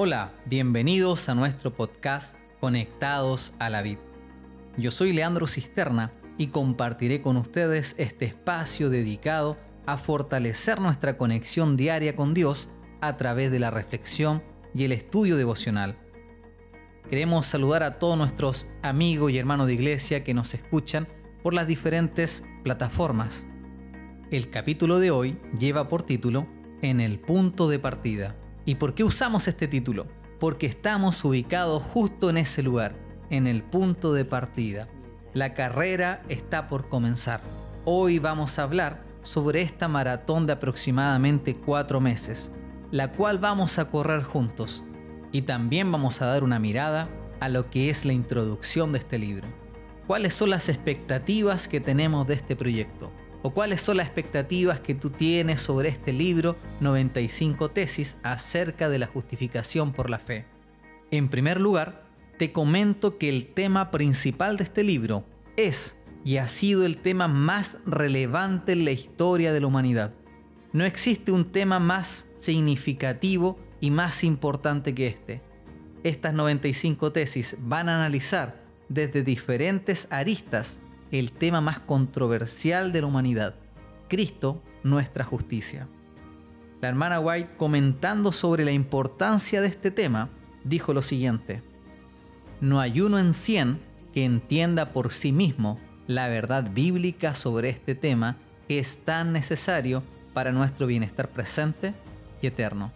Hola, bienvenidos a nuestro podcast Conectados a la Vid. Yo soy Leandro Cisterna y compartiré con ustedes este espacio dedicado a fortalecer nuestra conexión diaria con Dios a través de la reflexión y el estudio devocional. Queremos saludar a todos nuestros amigos y hermanos de iglesia que nos escuchan por las diferentes plataformas. El capítulo de hoy lleva por título En el punto de partida. ¿Y por qué usamos este título? Porque estamos ubicados justo en ese lugar, en el punto de partida. La carrera está por comenzar. Hoy vamos a hablar sobre esta maratón de aproximadamente cuatro meses, la cual vamos a correr juntos. Y también vamos a dar una mirada a lo que es la introducción de este libro. ¿Cuáles son las expectativas que tenemos de este proyecto? O cuáles son las expectativas que tú tienes sobre este libro 95 tesis acerca de la justificación por la fe. En primer lugar, te comento que el tema principal de este libro es y ha sido el tema más relevante en la historia de la humanidad. No existe un tema más significativo y más importante que este. Estas 95 tesis van a analizar desde diferentes aristas el tema más controversial de la humanidad, Cristo, nuestra justicia. La hermana White, comentando sobre la importancia de este tema, dijo lo siguiente, No hay uno en cien que entienda por sí mismo la verdad bíblica sobre este tema que es tan necesario para nuestro bienestar presente y eterno.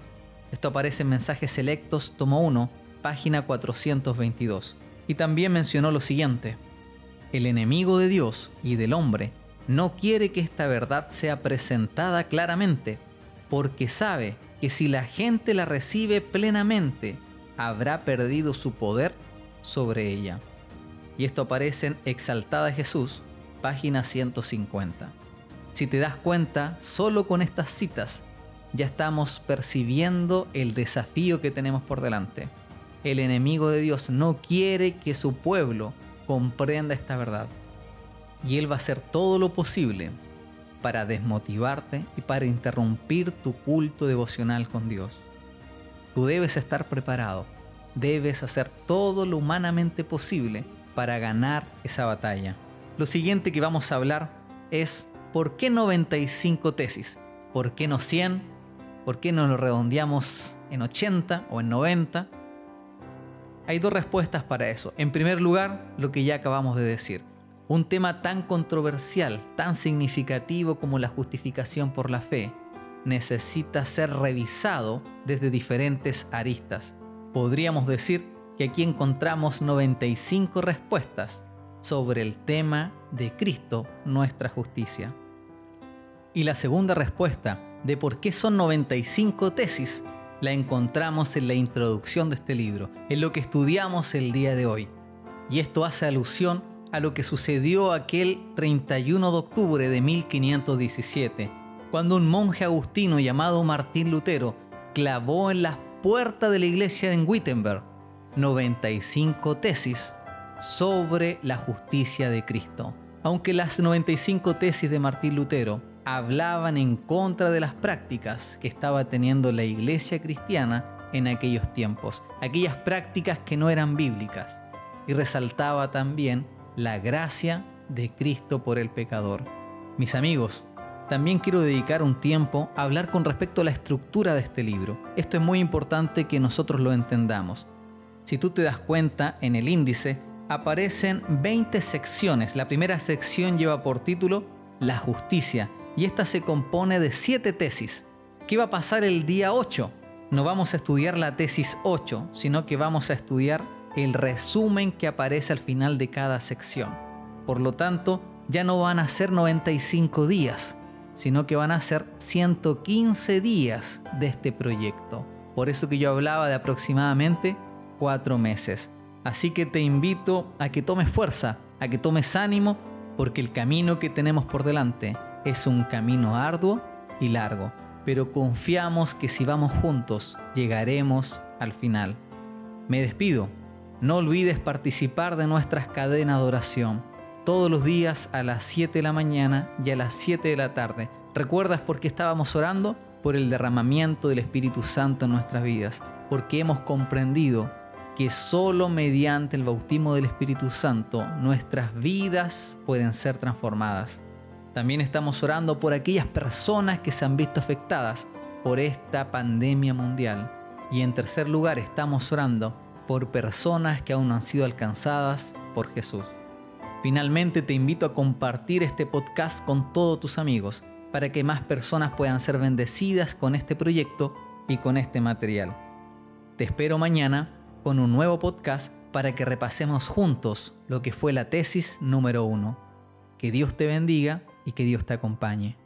Esto aparece en Mensajes Selectos, tomo 1, página 422. Y también mencionó lo siguiente, el enemigo de Dios y del hombre no quiere que esta verdad sea presentada claramente, porque sabe que si la gente la recibe plenamente, habrá perdido su poder sobre ella. Y esto aparece en Exaltada Jesús, página 150. Si te das cuenta, solo con estas citas ya estamos percibiendo el desafío que tenemos por delante. El enemigo de Dios no quiere que su pueblo comprenda esta verdad. Y Él va a hacer todo lo posible para desmotivarte y para interrumpir tu culto devocional con Dios. Tú debes estar preparado, debes hacer todo lo humanamente posible para ganar esa batalla. Lo siguiente que vamos a hablar es ¿por qué 95 tesis? ¿Por qué no 100? ¿Por qué no lo redondeamos en 80 o en 90? Hay dos respuestas para eso. En primer lugar, lo que ya acabamos de decir. Un tema tan controversial, tan significativo como la justificación por la fe, necesita ser revisado desde diferentes aristas. Podríamos decir que aquí encontramos 95 respuestas sobre el tema de Cristo, nuestra justicia. Y la segunda respuesta de por qué son 95 tesis la encontramos en la introducción de este libro, en lo que estudiamos el día de hoy. Y esto hace alusión a lo que sucedió aquel 31 de octubre de 1517, cuando un monje agustino llamado Martín Lutero clavó en las puertas de la iglesia en Wittenberg 95 tesis sobre la justicia de Cristo. Aunque las 95 tesis de Martín Lutero hablaban en contra de las prácticas que estaba teniendo la iglesia cristiana en aquellos tiempos, aquellas prácticas que no eran bíblicas, y resaltaba también la gracia de Cristo por el pecador. Mis amigos, también quiero dedicar un tiempo a hablar con respecto a la estructura de este libro. Esto es muy importante que nosotros lo entendamos. Si tú te das cuenta, en el índice aparecen 20 secciones. La primera sección lleva por título La justicia y esta se compone de siete tesis. ¿Qué va a pasar el día 8? No vamos a estudiar la tesis 8, sino que vamos a estudiar el resumen que aparece al final de cada sección. Por lo tanto, ya no van a ser 95 días, sino que van a ser 115 días de este proyecto. Por eso que yo hablaba de aproximadamente 4 meses. Así que te invito a que tomes fuerza, a que tomes ánimo, porque el camino que tenemos por delante es un camino arduo y largo, pero confiamos que si vamos juntos llegaremos al final. Me despido. No olvides participar de nuestras cadenas de oración todos los días a las 7 de la mañana y a las 7 de la tarde. ¿Recuerdas por qué estábamos orando? Por el derramamiento del Espíritu Santo en nuestras vidas, porque hemos comprendido que solo mediante el bautismo del Espíritu Santo nuestras vidas pueden ser transformadas. También estamos orando por aquellas personas que se han visto afectadas por esta pandemia mundial. Y en tercer lugar estamos orando por personas que aún no han sido alcanzadas por Jesús. Finalmente te invito a compartir este podcast con todos tus amigos para que más personas puedan ser bendecidas con este proyecto y con este material. Te espero mañana con un nuevo podcast para que repasemos juntos lo que fue la tesis número uno. Que Dios te bendiga y que Dios te acompañe.